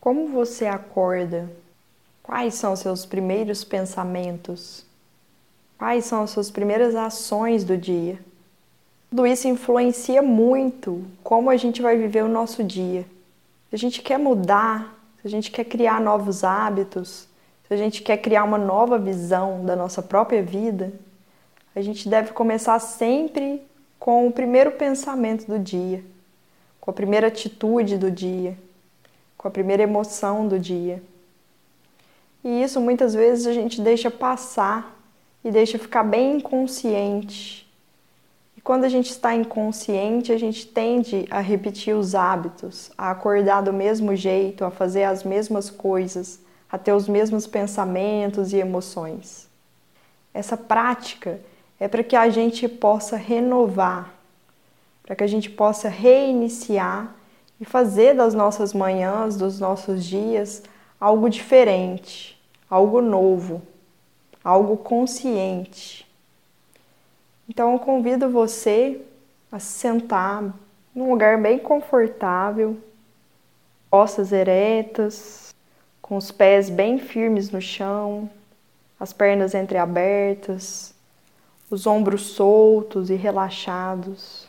Como você acorda? Quais são os seus primeiros pensamentos? Quais são as suas primeiras ações do dia? Tudo isso influencia muito como a gente vai viver o nosso dia. Se a gente quer mudar, se a gente quer criar novos hábitos, se a gente quer criar uma nova visão da nossa própria vida, a gente deve começar sempre com o primeiro pensamento do dia, com a primeira atitude do dia, com a primeira emoção do dia. E isso muitas vezes a gente deixa passar e deixa ficar bem inconsciente. E quando a gente está inconsciente, a gente tende a repetir os hábitos, a acordar do mesmo jeito, a fazer as mesmas coisas, a ter os mesmos pensamentos e emoções. Essa prática é para que a gente possa renovar, para que a gente possa reiniciar e fazer das nossas manhãs, dos nossos dias, algo diferente, algo novo, algo consciente. Então eu convido você a se sentar num lugar bem confortável, costas eretas, com os pés bem firmes no chão, as pernas entreabertas, os ombros soltos e relaxados,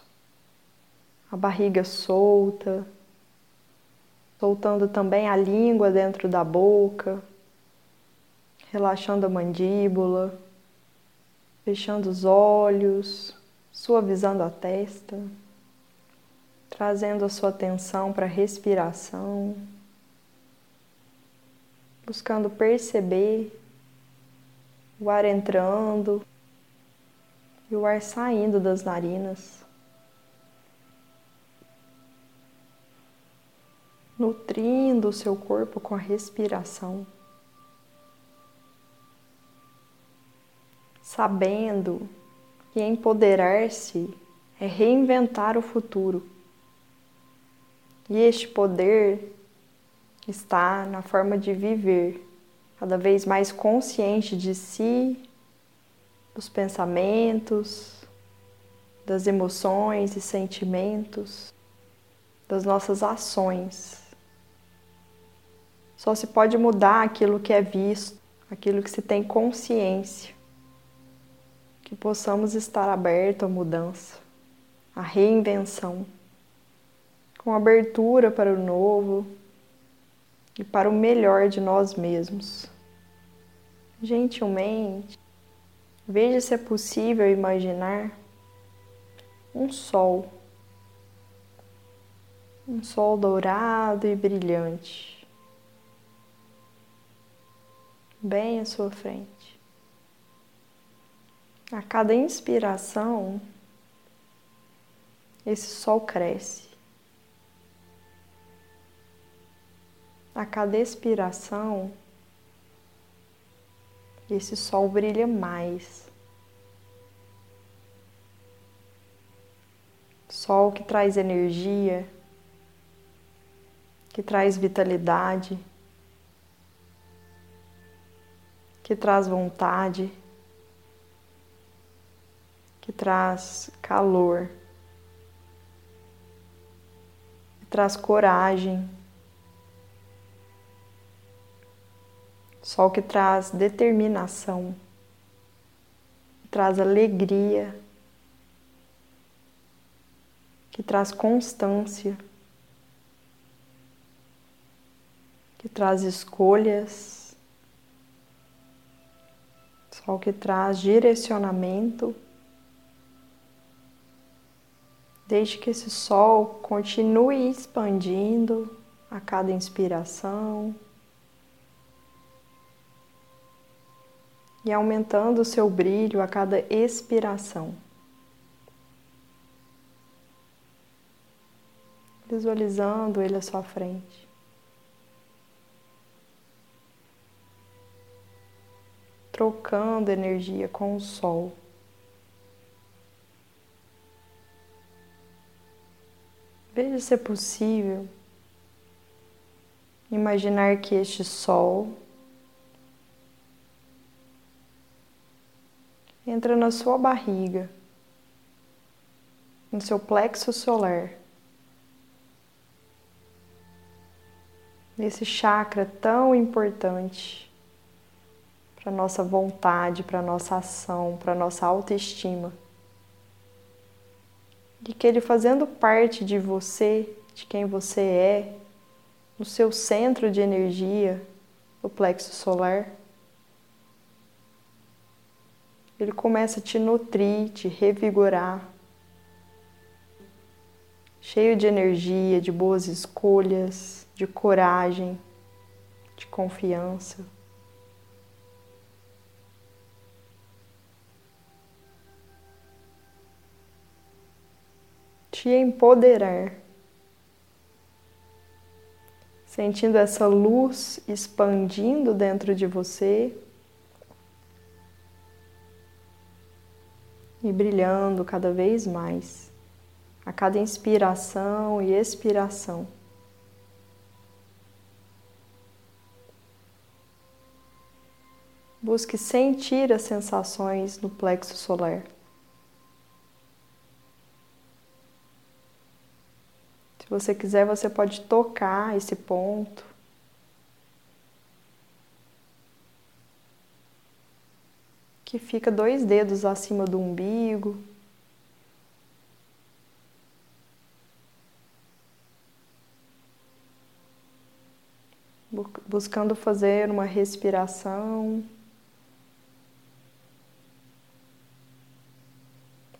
a barriga solta, soltando também a língua dentro da boca, relaxando a mandíbula, fechando os olhos, suavizando a testa, trazendo a sua atenção para a respiração, buscando perceber o ar entrando e o ar saindo das narinas. Nutrindo o seu corpo com a respiração, sabendo que empoderar-se é reinventar o futuro. E este poder está na forma de viver, cada vez mais consciente de si, dos pensamentos, das emoções e sentimentos, das nossas ações. Só se pode mudar aquilo que é visto, aquilo que se tem consciência. Que possamos estar abertos à mudança, à reinvenção, com abertura para o novo e para o melhor de nós mesmos. Gentilmente, veja se é possível imaginar um sol, um sol dourado e brilhante bem à sua frente. A cada inspiração, esse sol cresce. A cada expiração, esse sol brilha mais. Sol que traz energia, que traz vitalidade. Que traz vontade, que traz calor, que traz coragem. Sol que traz determinação, que traz alegria, que traz constância, que traz escolhas sol que traz direcionamento. Deixe que esse sol continue expandindo a cada inspiração e aumentando o seu brilho a cada expiração. Visualizando ele à sua frente. Trocando energia com o Sol. Veja se é possível imaginar que este Sol entra na sua barriga, no seu plexo solar. nesse chakra tão importante para nossa vontade, para nossa ação, para nossa autoestima. De que ele fazendo parte de você, de quem você é, no seu centro de energia, o plexo solar, ele começa a te nutrir, te revigorar, cheio de energia, de boas escolhas, de coragem, de confiança. Te empoderar, sentindo essa luz expandindo dentro de você e brilhando cada vez mais a cada inspiração e expiração. Busque sentir as sensações no plexo solar. Você quiser, você pode tocar esse ponto. Que fica dois dedos acima do umbigo. buscando fazer uma respiração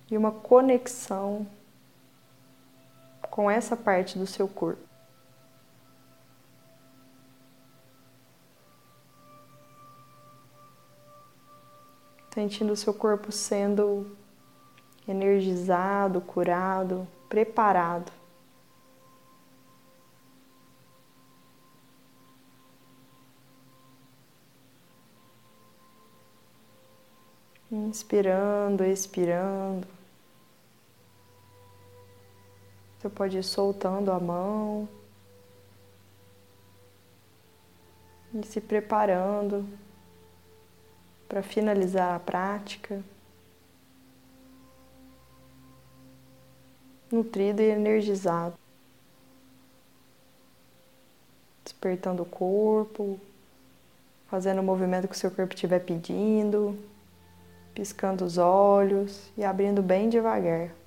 e uma conexão com essa parte do seu corpo. Sentindo o seu corpo sendo energizado, curado, preparado Inspirando, expirando. Você pode ir soltando a mão e se preparando para finalizar a prática. Nutrido e energizado. Despertando o corpo, fazendo o movimento que o seu corpo estiver pedindo piscando os olhos e abrindo bem devagar.